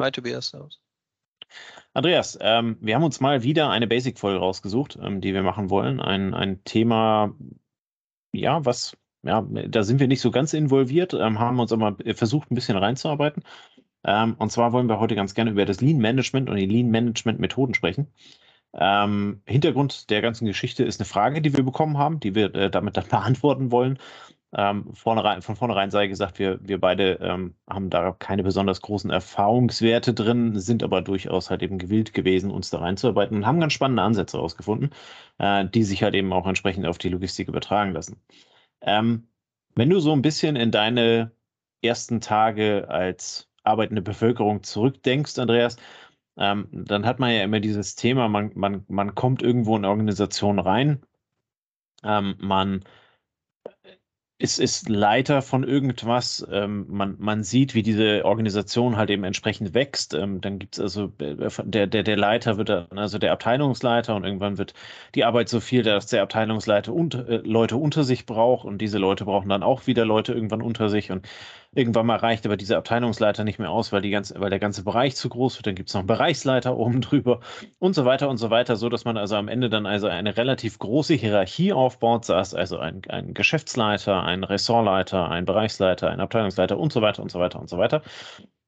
Hi Tobias. Andreas, ähm, wir haben uns mal wieder eine Basic-Folge rausgesucht, ähm, die wir machen wollen. Ein, ein Thema, ja, was, ja, da sind wir nicht so ganz involviert, ähm, haben uns aber versucht, ein bisschen reinzuarbeiten. Ähm, und zwar wollen wir heute ganz gerne über das Lean Management und die Lean Management Methoden sprechen. Ähm, Hintergrund der ganzen Geschichte ist eine Frage, die wir bekommen haben, die wir äh, damit dann beantworten wollen. Ähm, vornherein, von vornherein sei gesagt, wir, wir beide ähm, haben da keine besonders großen Erfahrungswerte drin, sind aber durchaus halt eben gewillt gewesen, uns da reinzuarbeiten und haben ganz spannende Ansätze herausgefunden, äh, die sich halt eben auch entsprechend auf die Logistik übertragen lassen. Ähm, wenn du so ein bisschen in deine ersten Tage als arbeitende Bevölkerung zurückdenkst, Andreas, ähm, dann hat man ja immer dieses Thema, man, man, man kommt irgendwo in Organisationen rein, ähm, man ist, ist Leiter von irgendwas. Ähm, man, man sieht, wie diese Organisation halt eben entsprechend wächst. Ähm, dann gibt es also, äh, der, der, der Leiter wird dann, also der Abteilungsleiter und irgendwann wird die Arbeit so viel, dass der Abteilungsleiter und, äh, Leute unter sich braucht und diese Leute brauchen dann auch wieder Leute irgendwann unter sich und Irgendwann mal reicht aber dieser Abteilungsleiter nicht mehr aus, weil, die ganze, weil der ganze Bereich zu groß wird. Dann gibt es noch einen Bereichsleiter oben drüber und so weiter und so weiter, so dass man also am Ende dann also eine relativ große Hierarchie aufbaut, saß also ein, ein Geschäftsleiter, ein Ressortleiter, ein Bereichsleiter, ein Abteilungsleiter und so weiter und so weiter und so weiter.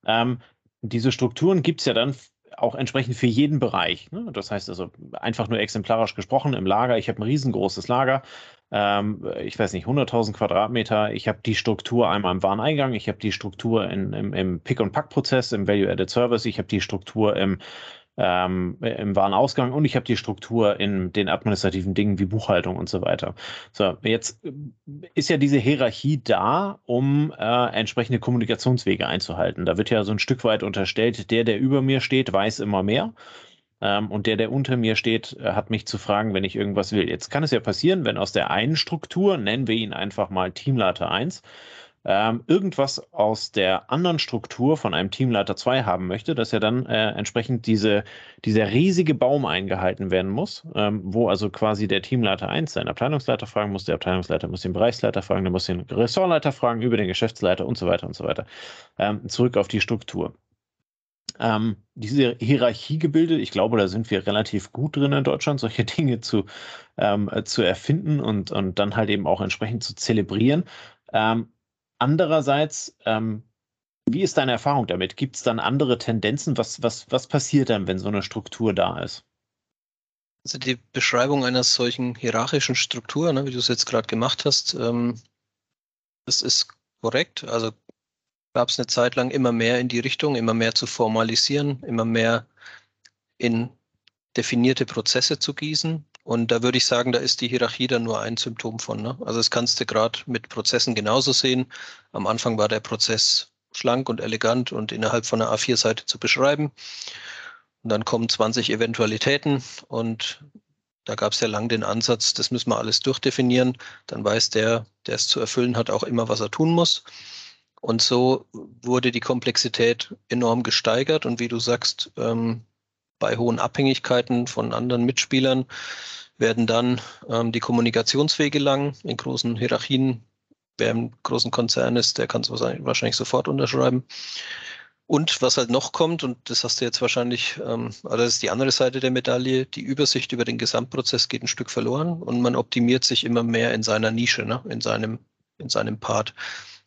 Ähm, diese Strukturen gibt es ja dann auch entsprechend für jeden Bereich. Ne? Das heißt also einfach nur exemplarisch gesprochen im Lager. Ich habe ein riesengroßes Lager ähm, ich weiß nicht, 100.000 Quadratmeter. Ich habe die Struktur einmal im Wareneingang, ich habe die Struktur in, im, im Pick-and-Pack-Prozess, im Value-Added Service, ich habe die Struktur im, ähm, im Warenausgang und ich habe die Struktur in den administrativen Dingen wie Buchhaltung und so weiter. So, jetzt äh, ist ja diese Hierarchie da, um äh, entsprechende Kommunikationswege einzuhalten. Da wird ja so ein Stück weit unterstellt, der, der über mir steht, weiß immer mehr. Ähm, und der, der unter mir steht, äh, hat mich zu fragen, wenn ich irgendwas will. Jetzt kann es ja passieren, wenn aus der einen Struktur, nennen wir ihn einfach mal Teamleiter 1, ähm, irgendwas aus der anderen Struktur von einem Teamleiter 2 haben möchte, dass ja dann äh, entsprechend diese, dieser riesige Baum eingehalten werden muss, ähm, wo also quasi der Teamleiter 1 seinen Abteilungsleiter fragen muss, der Abteilungsleiter muss den Bereichsleiter fragen, der muss den Ressortleiter fragen, über den Geschäftsleiter und so weiter und so weiter. Ähm, zurück auf die Struktur ähm, diese Hierarchiegebilde, ich glaube, da sind wir relativ gut drin in Deutschland, solche Dinge zu, ähm, zu erfinden und, und dann halt eben auch entsprechend zu zelebrieren. Ähm, andererseits, ähm, wie ist deine Erfahrung damit? Gibt es dann andere Tendenzen? Was, was, was passiert dann, wenn so eine Struktur da ist? Also die Beschreibung einer solchen hierarchischen Struktur, ne, wie du es jetzt gerade gemacht hast, ähm, das ist korrekt. Also gab es eine Zeit lang immer mehr in die Richtung, immer mehr zu formalisieren, immer mehr in definierte Prozesse zu gießen. Und da würde ich sagen, da ist die Hierarchie dann nur ein Symptom von. Ne? Also das kannst du gerade mit Prozessen genauso sehen. Am Anfang war der Prozess schlank und elegant und innerhalb von einer A4-Seite zu beschreiben. Und dann kommen 20 Eventualitäten und da gab es ja lang den Ansatz, das müssen wir alles durchdefinieren. Dann weiß der, der es zu erfüllen hat, auch immer, was er tun muss. Und so wurde die Komplexität enorm gesteigert. Und wie du sagst, ähm, bei hohen Abhängigkeiten von anderen Mitspielern werden dann ähm, die Kommunikationswege lang in großen Hierarchien. Wer im großen Konzern ist, der kann es wahrscheinlich sofort unterschreiben. Und was halt noch kommt, und das hast du jetzt wahrscheinlich, ähm, also das ist die andere Seite der Medaille, die Übersicht über den Gesamtprozess geht ein Stück verloren und man optimiert sich immer mehr in seiner Nische, ne? in, seinem, in seinem Part.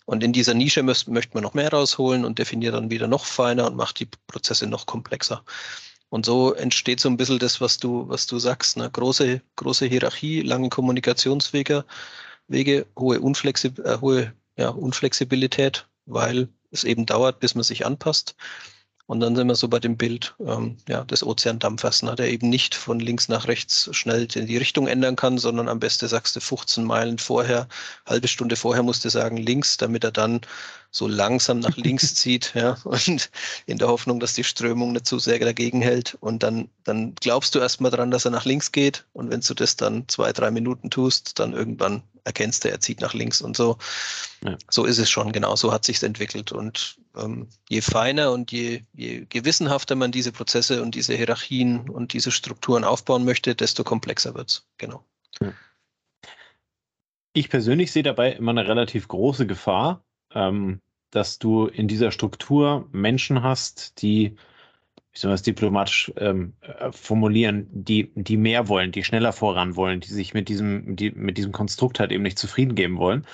Und in dieser Nische möchte man noch mehr rausholen und definiert dann wieder noch feiner und macht die Prozesse noch komplexer. Und so entsteht so ein bisschen das, was du, was du sagst. Ne? Große, große Hierarchie, lange Kommunikationswege, Wege, hohe, Unflexib äh, hohe ja, Unflexibilität, weil es eben dauert, bis man sich anpasst. Und dann sind wir so bei dem Bild ähm, ja, des Ozeandampfers, ne, der eben nicht von links nach rechts schnell in die Richtung ändern kann, sondern am besten sagst du 15 Meilen vorher, halbe Stunde vorher musst du sagen links, damit er dann so langsam nach links zieht, ja, und in der Hoffnung, dass die Strömung nicht zu sehr dagegen hält. Und dann, dann glaubst du erstmal dran, dass er nach links geht. Und wenn du das dann zwei, drei Minuten tust, dann irgendwann erkennst du, er zieht nach links und so. Ja. So ist es schon, genau, so hat sich's entwickelt. Und ähm, je feiner und je, je gewissenhafter man diese Prozesse und diese Hierarchien und diese Strukturen aufbauen möchte, desto komplexer wird's. Genau. Ja. Ich persönlich sehe dabei immer eine relativ große Gefahr, ähm, dass du in dieser Struktur Menschen hast, die, wie soll man es diplomatisch ähm, äh, formulieren, die, die mehr wollen, die schneller voran wollen, die sich mit diesem, die, mit diesem Konstrukt halt eben nicht zufrieden geben wollen,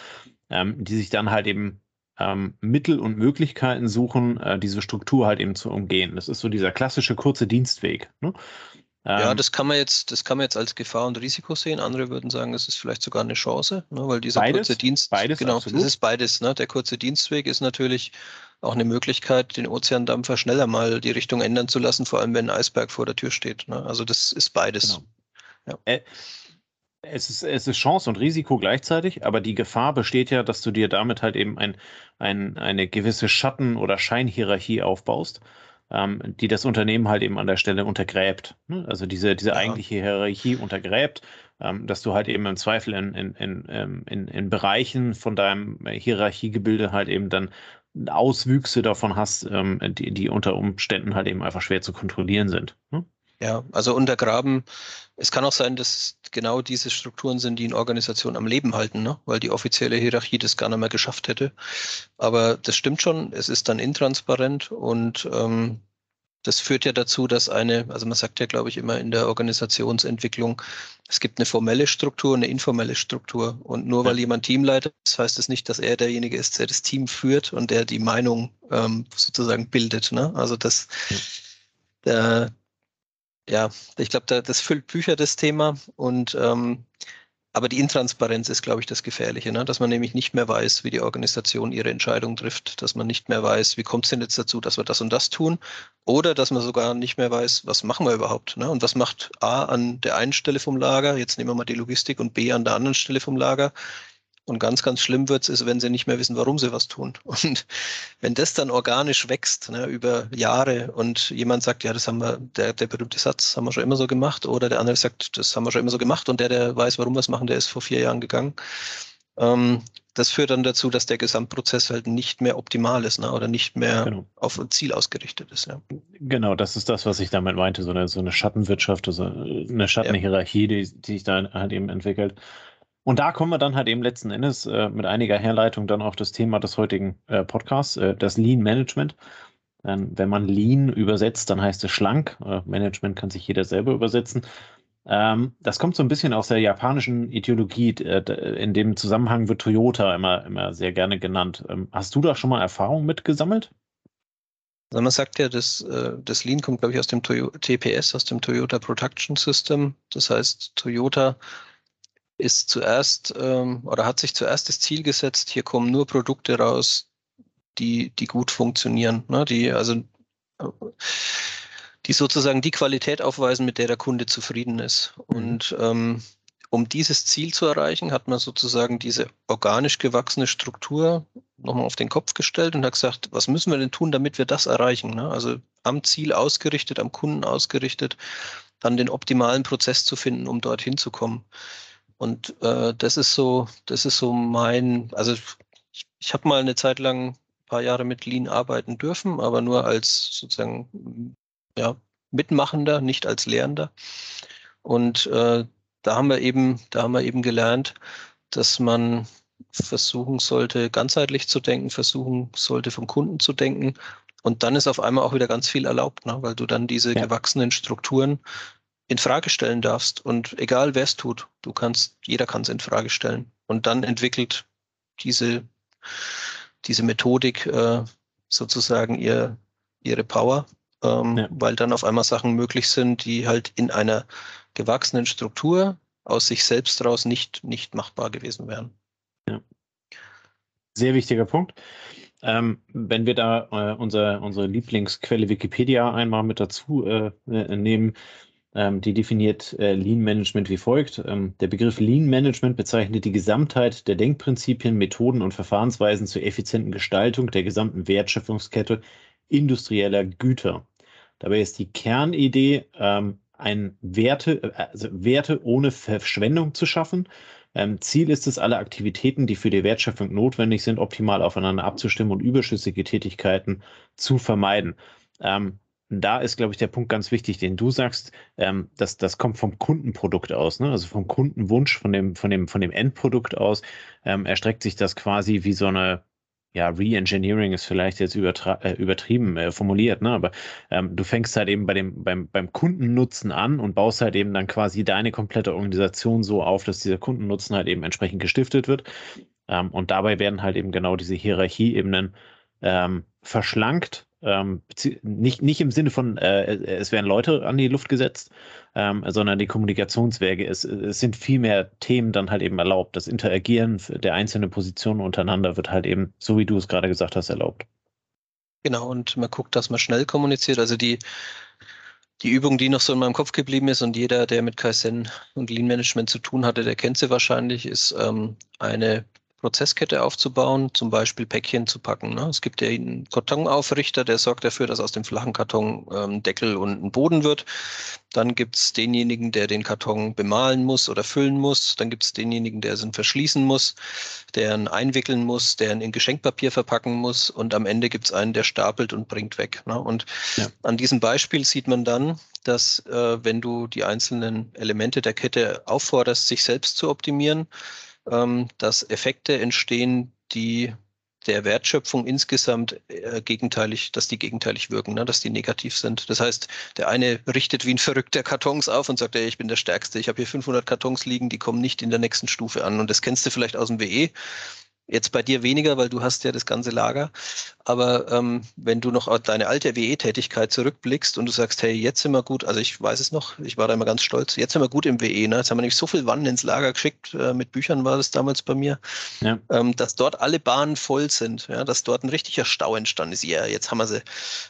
ähm, die sich dann halt eben ähm, Mittel und Möglichkeiten suchen, äh, diese Struktur halt eben zu umgehen. Das ist so dieser klassische kurze Dienstweg. Ne? Ja, ähm, das kann man jetzt, das kann man jetzt als Gefahr und Risiko sehen. Andere würden sagen, es ist vielleicht sogar eine Chance, ne, weil dieser beides, kurze Dienst, beides genau, absolut. das ist beides. Ne? Der kurze Dienstweg ist natürlich auch eine Möglichkeit, den Ozeandampfer schneller mal die Richtung ändern zu lassen, vor allem wenn ein Eisberg vor der Tür steht. Ne? Also das ist beides. Genau. Ja. Äh, es ist, es ist Chance und Risiko gleichzeitig, aber die Gefahr besteht ja, dass du dir damit halt eben ein, ein, eine gewisse Schatten- oder Scheinhierarchie aufbaust ähm, die das Unternehmen halt eben an der Stelle untergräbt. Ne? Also diese, diese ja. eigentliche Hierarchie untergräbt, ähm, dass du halt eben im Zweifel in, in, in, ähm, in, in Bereichen von deinem Hierarchiegebilde halt eben dann Auswüchse davon hast, ähm, die, die unter Umständen halt eben einfach schwer zu kontrollieren sind. Ne? Ja, also untergraben. Es kann auch sein, dass genau diese Strukturen sind, die eine Organisation am Leben halten, ne? weil die offizielle Hierarchie das gar nicht mehr geschafft hätte. Aber das stimmt schon, es ist dann intransparent und ähm, das führt ja dazu, dass eine, also man sagt ja, glaube ich, immer in der Organisationsentwicklung, es gibt eine formelle Struktur, eine informelle Struktur. Und nur weil jemand Teamleiter ist, heißt es das nicht, dass er derjenige ist, der das Team führt und der die Meinung ähm, sozusagen bildet. Ne? Also das, der, ja, ich glaube, da, das füllt Bücher das Thema und ähm, aber die Intransparenz ist, glaube ich, das Gefährliche, ne? dass man nämlich nicht mehr weiß, wie die Organisation ihre Entscheidung trifft, dass man nicht mehr weiß, wie kommt es denn jetzt dazu, dass wir das und das tun, oder dass man sogar nicht mehr weiß, was machen wir überhaupt ne? und was macht A an der einen Stelle vom Lager, jetzt nehmen wir mal die Logistik und B an der anderen Stelle vom Lager. Und ganz, ganz schlimm wird es, wenn sie nicht mehr wissen, warum sie was tun. Und wenn das dann organisch wächst ne, über Jahre und jemand sagt, ja, das haben wir, der, der berühmte Satz, haben wir schon immer so gemacht, oder der andere sagt, das haben wir schon immer so gemacht und der, der weiß, warum wir es machen, der ist vor vier Jahren gegangen. Ähm, das führt dann dazu, dass der Gesamtprozess halt nicht mehr optimal ist ne, oder nicht mehr genau. auf ein Ziel ausgerichtet ist. Ja. Genau, das ist das, was ich damit meinte, so eine, so eine Schattenwirtschaft, also eine Schattenhierarchie, die, die sich da halt eben entwickelt. Und da kommen wir dann halt eben letzten Endes äh, mit einiger Herleitung dann auf das Thema des heutigen äh, Podcasts, äh, das Lean Management. Ähm, wenn man Lean übersetzt, dann heißt es schlank. Äh, Management kann sich jeder selber übersetzen. Ähm, das kommt so ein bisschen aus der japanischen Ideologie. Äh, in dem Zusammenhang wird Toyota immer, immer sehr gerne genannt. Ähm, hast du da schon mal Erfahrung mitgesammelt? Also man sagt ja, das, äh, das Lean kommt, glaube ich, aus dem Toyo TPS, aus dem Toyota Production System. Das heißt, Toyota ist zuerst ähm, oder hat sich zuerst das Ziel gesetzt, hier kommen nur Produkte raus, die, die gut funktionieren, ne? die also die sozusagen die Qualität aufweisen, mit der der Kunde zufrieden ist. Mhm. Und ähm, um dieses Ziel zu erreichen, hat man sozusagen diese organisch gewachsene Struktur nochmal auf den Kopf gestellt und hat gesagt, was müssen wir denn tun, damit wir das erreichen? Ne? Also am Ziel ausgerichtet, am Kunden ausgerichtet, dann den optimalen Prozess zu finden, um dorthin zu kommen. Und äh, das ist so, das ist so mein, also ich, ich habe mal eine Zeit lang ein paar Jahre mit Lean arbeiten dürfen, aber nur als sozusagen ja, Mitmachender, nicht als Lehrender. Und äh, da haben wir eben, da haben wir eben gelernt, dass man versuchen sollte, ganzheitlich zu denken, versuchen sollte, vom Kunden zu denken. Und dann ist auf einmal auch wieder ganz viel erlaubt, ne? weil du dann diese ja. gewachsenen Strukturen in Frage stellen darfst. Und egal wer es tut, du kannst, jeder kann es in Frage stellen. Und dann entwickelt diese, diese Methodik äh, sozusagen ihr, ihre Power. ähm, ja. weil dann auf einmal Sachen möglich sind, die halt in einer gewachsenen Struktur aus sich selbst raus nicht, nicht machbar gewesen wären. Ja. Sehr wichtiger Punkt. Ähm, wenn wir da äh, unser, unsere Lieblingsquelle Wikipedia einmal mit dazu äh, äh nehmen, die definiert äh, Lean Management wie folgt. Ähm, der Begriff Lean Management bezeichnet die Gesamtheit der Denkprinzipien, Methoden und Verfahrensweisen zur effizienten Gestaltung der gesamten Wertschöpfungskette industrieller Güter. Dabei ist die Kernidee, ähm, ein Werte, äh, also Werte ohne Verschwendung zu schaffen. Ähm, Ziel ist es, alle Aktivitäten, die für die Wertschöpfung notwendig sind, optimal aufeinander abzustimmen und überschüssige Tätigkeiten zu vermeiden. Ähm, da ist, glaube ich, der Punkt ganz wichtig, den du sagst, ähm, dass das kommt vom Kundenprodukt aus, ne? also vom Kundenwunsch, von dem, von dem, von dem Endprodukt aus, ähm, erstreckt sich das quasi wie so eine, ja, Re-Engineering ist vielleicht jetzt äh, übertrieben äh, formuliert, ne? aber ähm, du fängst halt eben bei dem, beim, beim Kundennutzen an und baust halt eben dann quasi deine komplette Organisation so auf, dass dieser Kundennutzen halt eben entsprechend gestiftet wird. Ähm, und dabei werden halt eben genau diese Hierarchieebenen ähm, verschlankt ähm, nicht, nicht im Sinne von, äh, es werden Leute an die Luft gesetzt, ähm, sondern die Kommunikationswege. Es, es sind viel mehr Themen dann halt eben erlaubt. Das Interagieren der einzelnen Positionen untereinander wird halt eben, so wie du es gerade gesagt hast, erlaubt. Genau, und man guckt, dass man schnell kommuniziert. Also die, die Übung, die noch so in meinem Kopf geblieben ist und jeder, der mit Kaizen und Lean Management zu tun hatte, der kennt sie wahrscheinlich, ist ähm, eine Prozesskette aufzubauen, zum Beispiel Päckchen zu packen. Ne? Es gibt ja einen Kartonaufrichter, der sorgt dafür, dass aus dem flachen Karton ähm, Deckel und ein Boden wird. Dann gibt es denjenigen, der den Karton bemalen muss oder füllen muss. Dann gibt es denjenigen, der ihn verschließen muss, der ihn einwickeln muss, der ihn in Geschenkpapier verpacken muss. Und am Ende gibt es einen, der stapelt und bringt weg. Ne? Und ja. an diesem Beispiel sieht man dann, dass äh, wenn du die einzelnen Elemente der Kette aufforderst, sich selbst zu optimieren, ähm, dass Effekte entstehen, die der Wertschöpfung insgesamt äh, gegenteilig, dass die gegenteilig wirken, ne, dass die negativ sind. Das heißt, der eine richtet wie ein verrückter Kartons auf und sagt, ey, ich bin der Stärkste, ich habe hier 500 Kartons liegen, die kommen nicht in der nächsten Stufe an. Und das kennst du vielleicht aus dem WE. Jetzt bei dir weniger, weil du hast ja das ganze Lager. Aber ähm, wenn du noch deine alte WE-Tätigkeit zurückblickst und du sagst, hey, jetzt sind wir gut, also ich weiß es noch, ich war da immer ganz stolz, jetzt sind wir gut im WE. Ne? Jetzt haben wir nämlich so viel Wannen ins Lager geschickt, äh, mit Büchern war das damals bei mir, ja. ähm, dass dort alle Bahnen voll sind, ja? dass dort ein richtiger Stau entstanden ist. Ja, jetzt haben wir sie.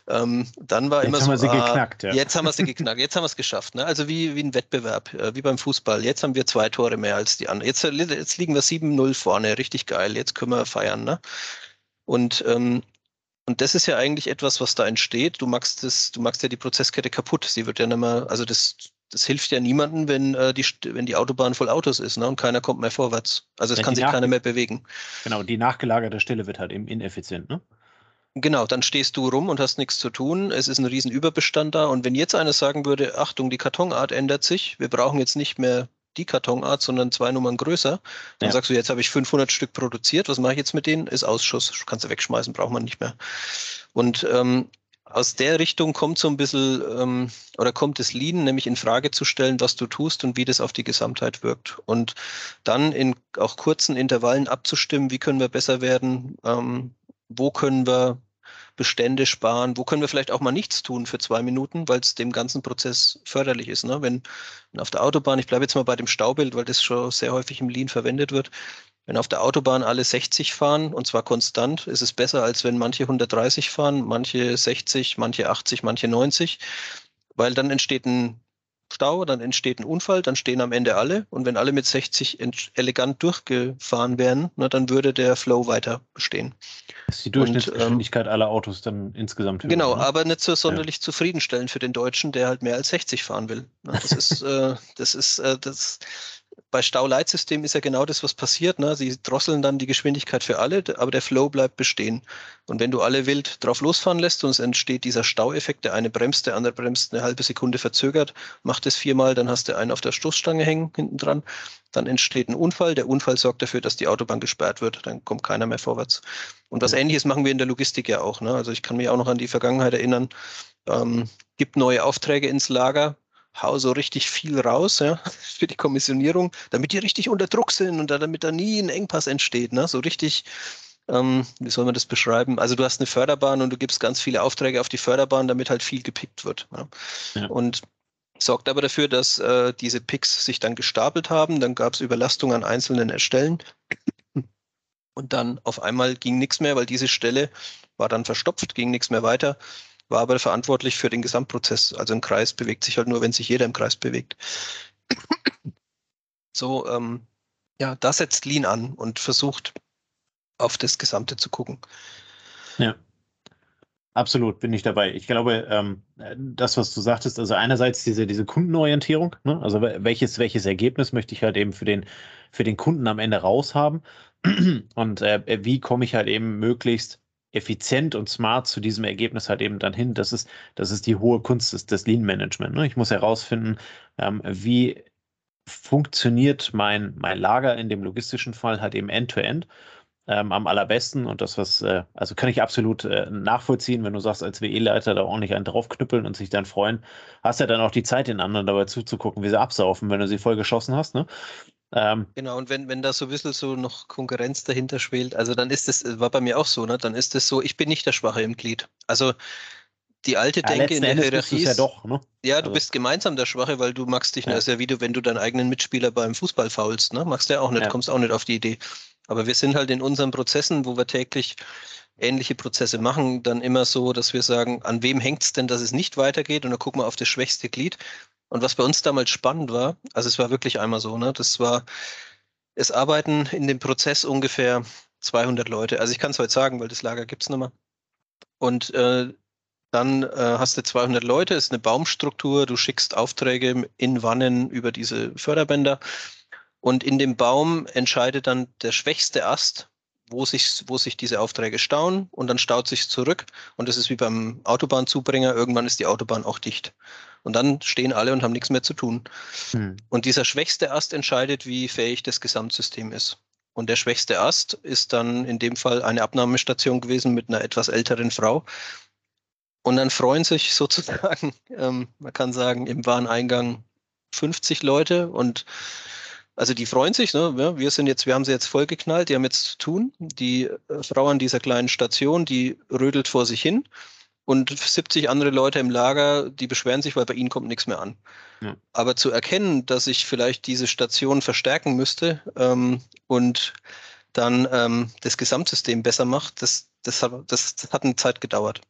Ähm, dann war jetzt immer so, haben wir sie ah, geknackt, ja. jetzt haben wir sie geknackt, jetzt haben wir es geschafft. Ne? Also wie, wie ein Wettbewerb, äh, wie beim Fußball. Jetzt haben wir zwei Tore mehr als die anderen. Jetzt, jetzt liegen wir 7-0 vorne, richtig geil, jetzt wir feiern. Ne? Und ähm, und das ist ja eigentlich etwas, was da entsteht. Du machst das, du machst ja die Prozesskette kaputt. Sie wird ja nicht mehr, also das, das hilft ja niemandem, wenn, äh, die, wenn die Autobahn voll Autos ist ne, und keiner kommt mehr vorwärts. Also es ja, kann sich keiner mehr bewegen. Genau, die nachgelagerte Stelle wird halt eben ineffizient, ne? Genau, dann stehst du rum und hast nichts zu tun. Es ist ein riesen Überbestand da. Und wenn jetzt einer sagen würde, Achtung, die Kartonart ändert sich, wir brauchen jetzt nicht mehr die Kartonart, sondern zwei Nummern größer. Dann ja. sagst du, jetzt habe ich 500 Stück produziert, was mache ich jetzt mit denen? Ist Ausschuss, kannst du wegschmeißen, braucht man nicht mehr. Und ähm, aus der Richtung kommt so ein bisschen ähm, oder kommt das Lean, nämlich in Frage zu stellen, was du tust und wie das auf die Gesamtheit wirkt. Und dann in auch kurzen Intervallen abzustimmen, wie können wir besser werden, ähm, wo können wir Bestände sparen? Wo können wir vielleicht auch mal nichts tun für zwei Minuten, weil es dem ganzen Prozess förderlich ist? Ne? Wenn, wenn auf der Autobahn, ich bleibe jetzt mal bei dem Staubild, weil das schon sehr häufig im Lean verwendet wird, wenn auf der Autobahn alle 60 fahren und zwar konstant, ist es besser, als wenn manche 130 fahren, manche 60, manche 80, manche 90, weil dann entsteht ein Stau, dann entsteht ein Unfall, dann stehen am Ende alle und wenn alle mit 60 elegant durchgefahren wären, na, dann würde der Flow weiter bestehen. Das ist die Durchschnittsgeschwindigkeit ähm, aller Autos dann insgesamt höher. Genau, ne? aber nicht so sonderlich ja. zufriedenstellend für den Deutschen, der halt mehr als 60 fahren will. Das ist, äh, das ist, äh, das, bei Stauleitsystemen ist ja genau das, was passiert. Ne? Sie drosseln dann die Geschwindigkeit für alle, aber der Flow bleibt bestehen. Und wenn du alle wild drauf losfahren lässt und es entsteht dieser Staueffekt, der eine bremst, der andere bremst eine halbe Sekunde verzögert, macht es viermal, dann hast du einen auf der Stoßstange hängen hinten dran. Dann entsteht ein Unfall. Der Unfall sorgt dafür, dass die Autobahn gesperrt wird. Dann kommt keiner mehr vorwärts. Und was ähnliches machen wir in der Logistik ja auch. Ne? Also ich kann mich auch noch an die Vergangenheit erinnern. Ähm, gibt neue Aufträge ins Lager, hau so richtig viel raus ja, für die Kommissionierung, damit die richtig unter Druck sind und damit da nie ein Engpass entsteht. Ne? So richtig Ähm, wie soll man das beschreiben? Also du hast eine Förderbahn und du gibst ganz viele Aufträge auf die Förderbahn, damit halt viel gepickt wird. Ja. Ja. Und sorgt aber dafür, dass äh, diese Picks sich dann gestapelt haben. Dann gab es Überlastung an einzelnen Stellen. Und dann auf einmal ging nichts mehr, weil diese Stelle war dann verstopft, ging nichts mehr weiter, war aber verantwortlich für den Gesamtprozess. Also ein Kreis bewegt sich halt nur, wenn sich jeder im Kreis bewegt. So, ähm, ja, da setzt Lean an und versucht auf das Gesamte zu gucken. Ja. Absolut, bin ich dabei. Ich glaube, ähm, das, was du sagtest, also einerseits diese, diese Kundenorientierung, ne? also welches, welches Ergebnis möchte ich halt eben für den, für den Kunden am Ende raushaben und äh, wie komme ich halt eben möglichst effizient und smart zu diesem Ergebnis halt eben dann hin. Das ist, das ist die hohe Kunst des, des Lean-Management. Ne? Ich muss herausfinden, ähm, wie funktioniert mein, mein Lager in dem logistischen Fall halt eben end-to-end. end to end ähm, am allerbesten und das, was, äh, also kann ich absolut äh, nachvollziehen, wenn du sagst, als WE-Leiter da ordentlich einen draufknüppeln und sich dann freuen, hast ja dann auch die Zeit, den anderen dabei zuzugucken, wie sie absaufen, wenn du sie voll geschossen hast, ne? Ähm, genau, und wenn, wenn da so ein bisschen so noch Konkurrenz dahinter schwelt, also dann ist das, war bei mir auch so, ne? Dann ist es so, ich bin nicht der Schwache im Glied. Also die alte ja, Denke in der Hierarchie. Ja, doch, ne? ja, du also. bist gemeinsam der Schwache, weil du magst dich, ja. das ist ja wie du, wenn du deinen eigenen Mitspieler beim Fußball faulst, ne? Magst du ja auch nicht, ja. kommst auch nicht auf die Idee. Aber wir sind halt in unseren Prozessen, wo wir täglich ähnliche Prozesse machen, dann immer so, dass wir sagen, an wem hängt es denn, dass es nicht weitergeht? Und dann gucken wir auf das schwächste Glied. Und was bei uns damals spannend war, also es war wirklich einmal so, ne, das war, es arbeiten in dem Prozess ungefähr 200 Leute. Also ich kann es heute sagen, weil das Lager gibt es mehr. Und äh, dann äh, hast du 200 Leute, ist eine Baumstruktur, du schickst Aufträge in Wannen über diese Förderbänder und in dem Baum entscheidet dann der schwächste Ast, wo sich, wo sich diese Aufträge stauen und dann staut sich zurück. Und das ist wie beim Autobahnzubringer. Irgendwann ist die Autobahn auch dicht. Und dann stehen alle und haben nichts mehr zu tun. Hm. Und dieser schwächste Ast entscheidet, wie fähig das Gesamtsystem ist. Und der schwächste Ast ist dann in dem Fall eine Abnahmestation gewesen mit einer etwas älteren Frau. Und dann freuen sich sozusagen, ähm, man kann sagen, im Wareneingang 50 Leute und also die freuen sich, ne? wir sind jetzt, wir haben sie jetzt vollgeknallt, die haben jetzt zu tun. Die äh, Frau an dieser kleinen Station, die rödelt vor sich hin und 70 andere Leute im Lager, die beschweren sich, weil bei ihnen kommt nichts mehr an. Ja. Aber zu erkennen, dass ich vielleicht diese Station verstärken müsste ähm, und dann ähm, das Gesamtsystem besser macht, das, das, hat, das, das hat eine Zeit gedauert.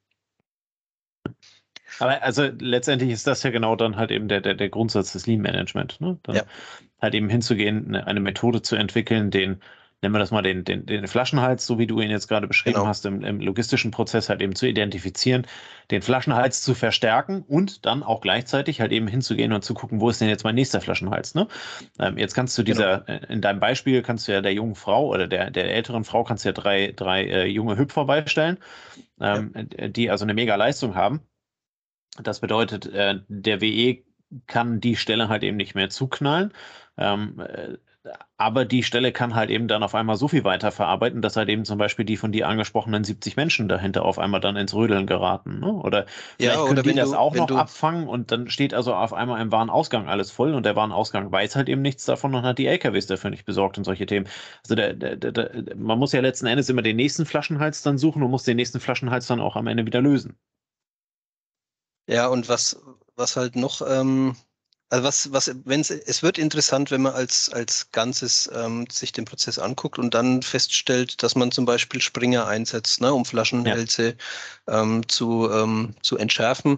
Aber also letztendlich ist das ja genau dann halt eben der, der, der Grundsatz des Lean Management. Ne? Dann ja. halt eben hinzugehen, eine, eine, Methode zu entwickeln, den, nennen wir das mal den, den, den Flaschenhals, so wie du ihn jetzt gerade beschrieben genau. hast, im, im, logistischen Prozess halt eben zu identifizieren, den Flaschenhals zu verstärken und dann auch gleichzeitig halt eben hinzugehen und zu gucken, wo ist denn jetzt mein nächster Flaschenhals. Ne? Ähm, jetzt kannst du dieser, genau. Äh, in deinem Beispiel kannst du ja der jungen Frau oder der, der älteren Frau kannst du ja drei, drei äh, junge Hüpfer beistellen, ähm, ja. die also eine mega Leistung haben das bedeutet, äh, der WE kann die Stelle halt eben nicht mehr zuknallen. Ähm, äh, aber die Stelle kann halt eben dann auf einmal so viel weiter verarbeiten, dass halt eben zum Beispiel die von dir angesprochenen 70 Menschen dahinter auf einmal dann ins Rödeln geraten. Ne? Oder vielleicht ja, oder können die das du, auch noch abfangen und dann steht also auf einmal im Warenausgang alles voll und der Warenausgang weiß halt eben nichts davon und hat die LKWs dafür nicht besorgt und solche Themen. Also der, der, der, man muss ja letzten Endes immer den nächsten Flaschenhals dann suchen und muss den nächsten Flaschenhals dann auch am Ende wieder lösen. Ja, und was, was halt noch, ähm, also was, was, wenn es, wird interessant, wenn man als, als Ganzes ähm, sich den Prozess anguckt und dann feststellt, dass man zum Beispiel Springer einsetzt, ne, um Flaschenhälse ja. ähm, zu, ähm, zu entschärfen.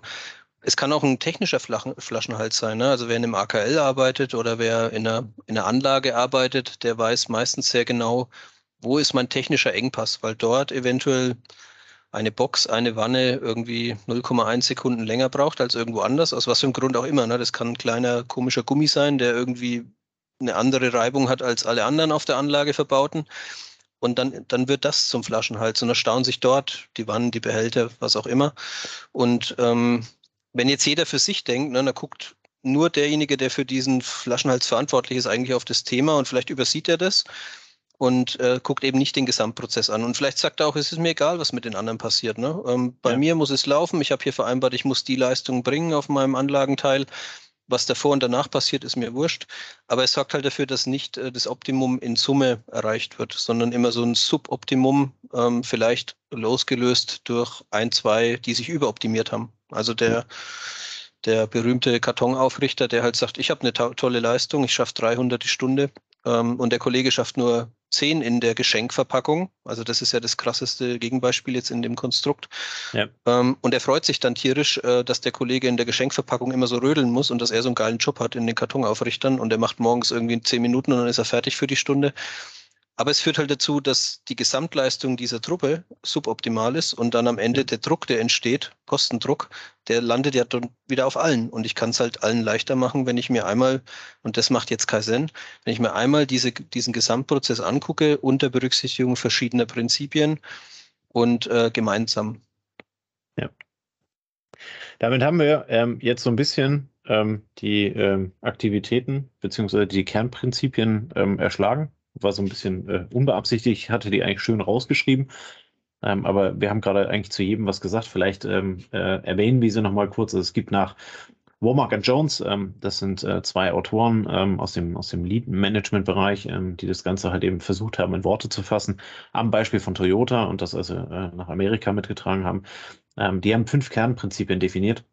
Es kann auch ein technischer Flaschen, Flaschenhals sein. Ne? Also wer in einem AKL arbeitet oder wer in einer, in einer Anlage arbeitet, der weiß meistens sehr genau, wo ist mein technischer Engpass, weil dort eventuell eine Box, eine Wanne irgendwie 0,1 Sekunden länger braucht als irgendwo anders, aus was für einem Grund auch immer. Ne? Das kann ein kleiner komischer Gummi sein, der irgendwie eine andere Reibung hat als alle anderen auf der Anlage verbauten. Und dann, dann wird das zum Flaschenhals und erstaunen sich dort die Wannen, die Behälter, was auch immer. Und ähm, wenn jetzt jeder für sich denkt, ne, dann guckt nur derjenige, der für diesen Flaschenhals verantwortlich ist, eigentlich auf das Thema und vielleicht übersieht er das und äh, guckt eben nicht den Gesamtprozess an. Und vielleicht sagt er auch, es ist mir egal, was mit den anderen passiert. Ne? Ähm, bei ja. mir muss es laufen. Ich habe hier vereinbart, ich muss die Leistung bringen auf meinem Anlagenteil. was davor und danach passiert, ist mir wurscht. Aber es sorgt halt dafür, dass nicht äh, das Optimum in Summe erreicht wird, sondern immer so ein Suboptimum, ähm, vielleicht losgelöst durch ein, zwei, die sich überoptimiert haben. Also der, der berühmte Kartonaufrichter, der halt sagt, ich habe eine to tolle Leistung, ich schaffe 300 die Stunde ähm, und der Kollege schafft nur 10 in der Geschenkverpackung. Also das ist ja das krasseste Gegenbeispiel jetzt in dem Konstrukt. Ja. Ähm, und er freut sich dann tierisch, äh, dass der Kollege in der Geschenkverpackung immer so rödeln muss und dass er so einen geilen Job hat in den Kartonaufrichtern und er macht morgens irgendwie 10 Minuten und dann ist er fertig für die Stunde. Aber es führt halt dazu, dass die Gesamtleistung dieser Truppe suboptimal ist und dann am Ende der Druck, der entsteht, Kostendruck, der landet ja dann wieder auf allen. Und ich kann es halt allen leichter machen, wenn ich mir einmal, und das macht jetzt keinen Sinn, wenn ich mir einmal diese, diesen Gesamtprozess angucke unter Berücksichtigung verschiedener Prinzipien und äh, gemeinsam. Ja. Damit haben wir ähm, jetzt so ein bisschen ähm, die ähm, Aktivitäten beziehungsweise die Kernprinzipien ähm, erschlagen war so ein bisschen äh, unbeabsichtigt, hatte die eigentlich schön rausgeschrieben. Ähm, aber wir haben gerade eigentlich zu jedem was gesagt. Vielleicht ähm, äh, erwähnen wir sie nochmal kurz. Also es gibt nach Womack und Jones, ähm, das sind äh, zwei Autoren ähm, aus dem, aus dem Lead-Management-Bereich, ähm, die das Ganze halt eben versucht haben, in Worte zu fassen, am Beispiel von Toyota und das also äh, nach Amerika mitgetragen haben. Ähm, die haben fünf Kernprinzipien definiert.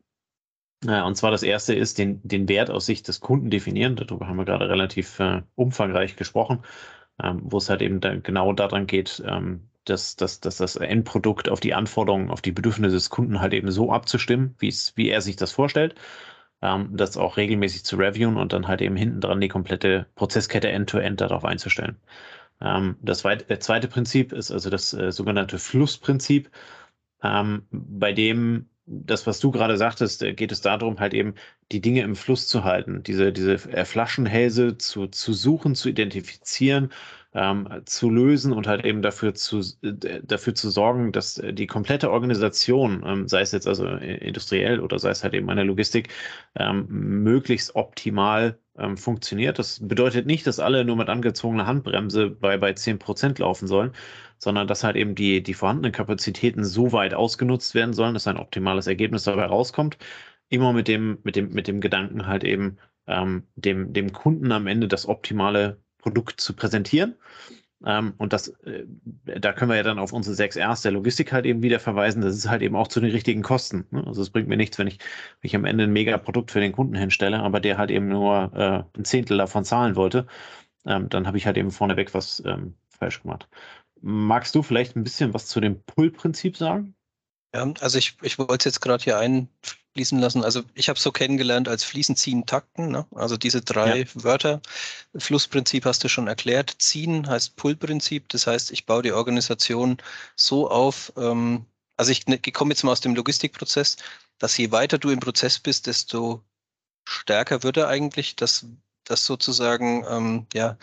Äh, und zwar das erste ist, den, den Wert aus Sicht des Kunden definieren. Darüber haben wir gerade relativ äh, umfangreich gesprochen, ähm, wo es halt eben da genau daran geht, ähm, dass, dass, dass das Endprodukt auf die Anforderungen, auf die Bedürfnisse des Kunden halt eben so abzustimmen, wie er sich das vorstellt. Ähm, das auch regelmäßig zu reviewen und dann halt eben hinten dran die komplette Prozesskette end-to-end -End darauf einzustellen. Ähm, das zweite Prinzip ist also das äh, sogenannte Flussprinzip, ähm, bei dem das, was du gerade sagtest, äh, geht es darum, halt eben die Dinge im Fluss zu halten, diese, diese äh, Flaschenhälse zu, zu suchen, zu identifizieren, ähm, zu lösen und halt eben dafür zu, äh, dafür zu sorgen, dass die komplette Organisation, ähm, sei es jetzt also industriell oder sei es halt eben eine Logistik, ähm, möglichst optimal ähm, funktioniert. Das bedeutet nicht, dass alle nur mit angezogener Handbremse bei, bei 10 Prozent laufen sollen, sondern dass halt eben die, die vorhandenen Kapazitäten so weit ausgenutzt werden sollen, dass ein optimales Ergebnis dabei rauskommt. Immer mit dem, mit dem, mit dem Gedanken halt eben, ähm, dem, dem Kunden am Ende das optimale Produkt zu präsentieren. Ähm, und das, äh, da können wir ja dann auf unsere 6 Rs der Logistik halt eben wieder verweisen. Das ist halt eben auch zu den richtigen Kosten. Ne? Also es bringt mir nichts, wenn ich, wenn ich am Ende ein Mega-Produkt für den Kunden hinstelle, aber der halt eben nur äh, ein Zehntel davon zahlen wollte. Ähm, dann habe ich halt eben vorneweg was ähm, falsch gemacht. Magst du vielleicht ein bisschen was zu dem Pull-Prinzip sagen? Ja, also ich, ich wollte es jetzt gerade hier einfließen lassen. Also ich habe es so kennengelernt als Fließen, Ziehen, Takten. Ne? Also diese drei ja. Wörter. Flussprinzip hast du schon erklärt. Ziehen heißt Pull-Prinzip. Das heißt, ich baue die Organisation so auf. Ähm, also ich, ich komme jetzt mal aus dem Logistikprozess, dass je weiter du im Prozess bist, desto stärker wird er eigentlich, dass das sozusagen ähm, ja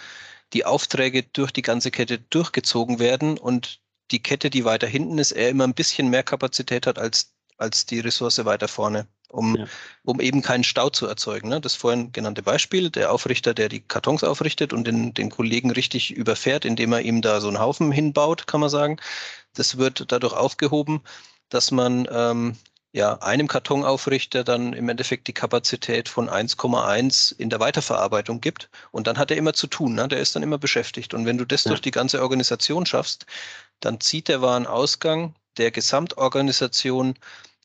die Aufträge durch die ganze Kette durchgezogen werden und die Kette, die weiter hinten ist, eher immer ein bisschen mehr Kapazität hat als, als die Ressource weiter vorne, um, ja. um eben keinen Stau zu erzeugen. Ne? Das vorhin genannte Beispiel, der Aufrichter, der die Kartons aufrichtet und den, den Kollegen richtig überfährt, indem er ihm da so einen Haufen hinbaut, kann man sagen. Das wird dadurch aufgehoben, dass man ähm, ja, einem Kartonaufrichter dann im Endeffekt die Kapazität von 1,1 in der Weiterverarbeitung gibt. Und dann hat er immer zu tun, ne? der ist dann immer beschäftigt. Und wenn du das ja. durch die ganze Organisation schaffst, dann zieht der Warenausgang der Gesamtorganisation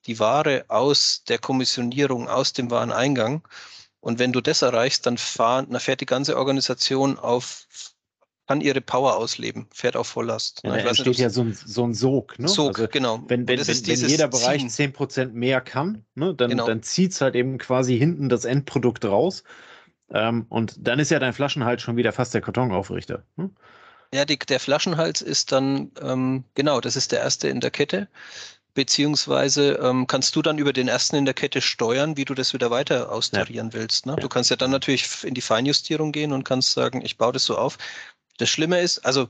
die Ware aus der Kommissionierung, aus dem Wareneingang. Und wenn du das erreichst, dann, fahren, dann fährt die ganze Organisation auf kann ihre Power ausleben, fährt auf Volllast. Ja, da entsteht ja so ein, so ein Sog. Ne? Sog, also, genau. Wenn, wenn, wenn, wenn jeder Bereich Ziehen. 10% mehr kann, ne, dann, genau. dann zieht es halt eben quasi hinten das Endprodukt raus. Ähm, und dann ist ja dein Flaschenhals schon wieder fast der Kartonaufrichter. Ne? Ja, die, der Flaschenhals ist dann, ähm, genau, das ist der erste in der Kette. Beziehungsweise ähm, kannst du dann über den ersten in der Kette steuern, wie du das wieder weiter austarieren ja. willst. Ne? Ja. Du kannst ja dann natürlich in die Feinjustierung gehen und kannst sagen, ich baue das so auf. Das Schlimme ist, also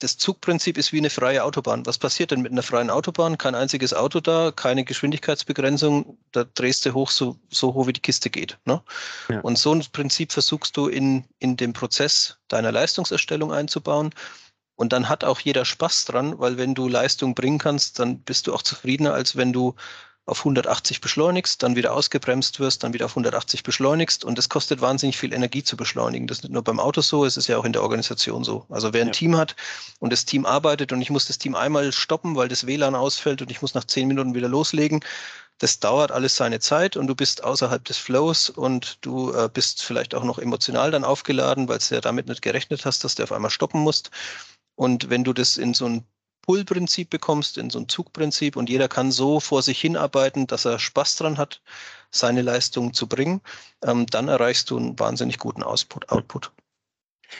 das Zugprinzip ist wie eine freie Autobahn. Was passiert denn mit einer freien Autobahn? Kein einziges Auto da, keine Geschwindigkeitsbegrenzung, da drehst du hoch, so, so hoch wie die Kiste geht. Ne? Ja. Und so ein Prinzip versuchst du in, in den Prozess deiner Leistungserstellung einzubauen. Und dann hat auch jeder Spaß dran, weil wenn du Leistung bringen kannst, dann bist du auch zufriedener, als wenn du auf 180 beschleunigst, dann wieder ausgebremst wirst, dann wieder auf 180 beschleunigst und das kostet wahnsinnig viel Energie zu beschleunigen. Das ist nicht nur beim Auto so, es ist ja auch in der Organisation so. Also wer ein ja. Team hat und das Team arbeitet und ich muss das Team einmal stoppen, weil das WLAN ausfällt und ich muss nach zehn Minuten wieder loslegen, das dauert alles seine Zeit und du bist außerhalb des Flows und du äh, bist vielleicht auch noch emotional dann aufgeladen, weil du ja damit nicht gerechnet hast, dass du auf einmal stoppen musst. Und wenn du das in so ein Pull-Prinzip bekommst, in so ein Zugprinzip und jeder kann so vor sich hinarbeiten, dass er Spaß dran hat, seine Leistung zu bringen, ähm, dann erreichst du einen wahnsinnig guten Output. Output.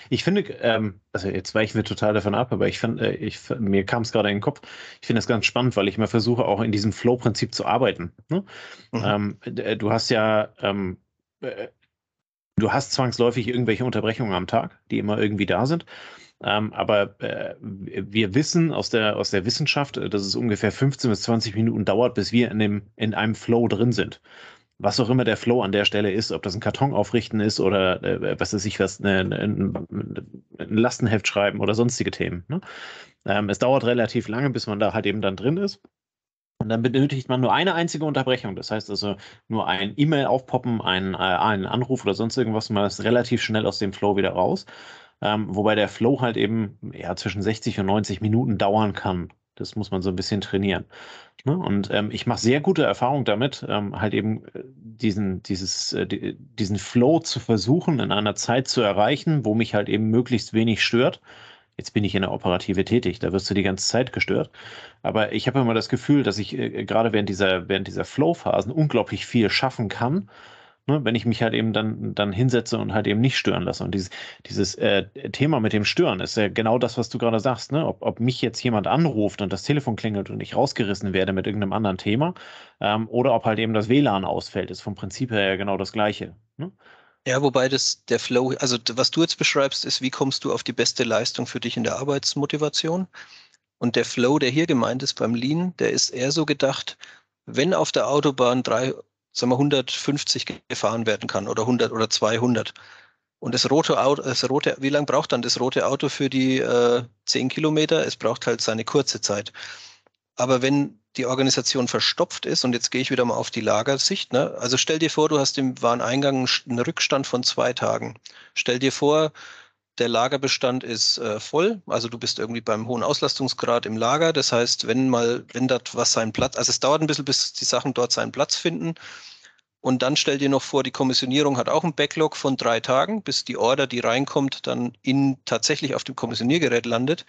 Ich finde, ähm, also jetzt weichen wir total davon ab, aber ich fand, äh, ich, mir kam es gerade in den Kopf, ich finde das ganz spannend, weil ich immer versuche, auch in diesem Flow-Prinzip zu arbeiten. Ne? Mhm. Ähm, äh, du hast ja, ähm, äh, du hast zwangsläufig irgendwelche Unterbrechungen am Tag, die immer irgendwie da sind. Ähm, aber äh, wir wissen aus der, aus der Wissenschaft, äh, dass es ungefähr 15 bis 20 Minuten dauert, bis wir in, dem, in einem Flow drin sind. Was auch immer der Flow an der Stelle ist, ob das ein Karton aufrichten ist oder äh, was weiß ich was, ne, ne, ein, ein Lastenheft schreiben oder sonstige Themen. Ne? Ähm, es dauert relativ lange, bis man da halt eben dann drin ist. Und dann benötigt man nur eine einzige Unterbrechung. Das heißt also nur ein E-Mail aufpoppen, einen, äh, einen Anruf oder sonst irgendwas, man ist relativ schnell aus dem Flow wieder raus. Ähm, wobei der Flow halt eben ja, zwischen 60 und 90 Minuten dauern kann. Das muss man so ein bisschen trainieren. Ne? Und ähm, ich mache sehr gute Erfahrungen damit, ähm, halt eben äh, diesen, dieses, äh, diesen Flow zu versuchen, in einer Zeit zu erreichen, wo mich halt eben möglichst wenig stört. Jetzt bin ich in der Operative tätig, da wirst du die ganze Zeit gestört. Aber ich habe immer das Gefühl, dass ich äh, gerade während dieser, während dieser Flow-Phasen unglaublich viel schaffen kann Ne, wenn ich mich halt eben dann, dann hinsetze und halt eben nicht stören lasse. Und dieses, dieses äh, Thema mit dem Stören ist ja genau das, was du gerade sagst. Ne? Ob, ob mich jetzt jemand anruft und das Telefon klingelt und ich rausgerissen werde mit irgendeinem anderen Thema ähm, oder ob halt eben das WLAN ausfällt, ist vom Prinzip her ja genau das Gleiche. Ne? Ja, wobei das der Flow, also was du jetzt beschreibst, ist, wie kommst du auf die beste Leistung für dich in der Arbeitsmotivation? Und der Flow, der hier gemeint ist beim Lean, der ist eher so gedacht, wenn auf der Autobahn drei sagen wir 150 gefahren werden kann oder 100 oder 200. Und das rote Auto, das rote, wie lange braucht dann das rote Auto für die äh, 10 Kilometer? Es braucht halt seine kurze Zeit. Aber wenn die Organisation verstopft ist, und jetzt gehe ich wieder mal auf die Lagersicht, ne? also stell dir vor, du hast im Wareneingang einen Rückstand von zwei Tagen. Stell dir vor, der Lagerbestand ist äh, voll, also du bist irgendwie beim hohen Auslastungsgrad im Lager. Das heißt, wenn mal, wenn dort was seinen Platz, also es dauert ein bisschen, bis die Sachen dort seinen Platz finden. Und dann stell dir noch vor, die Kommissionierung hat auch einen Backlog von drei Tagen, bis die Order, die reinkommt, dann in, tatsächlich auf dem Kommissioniergerät landet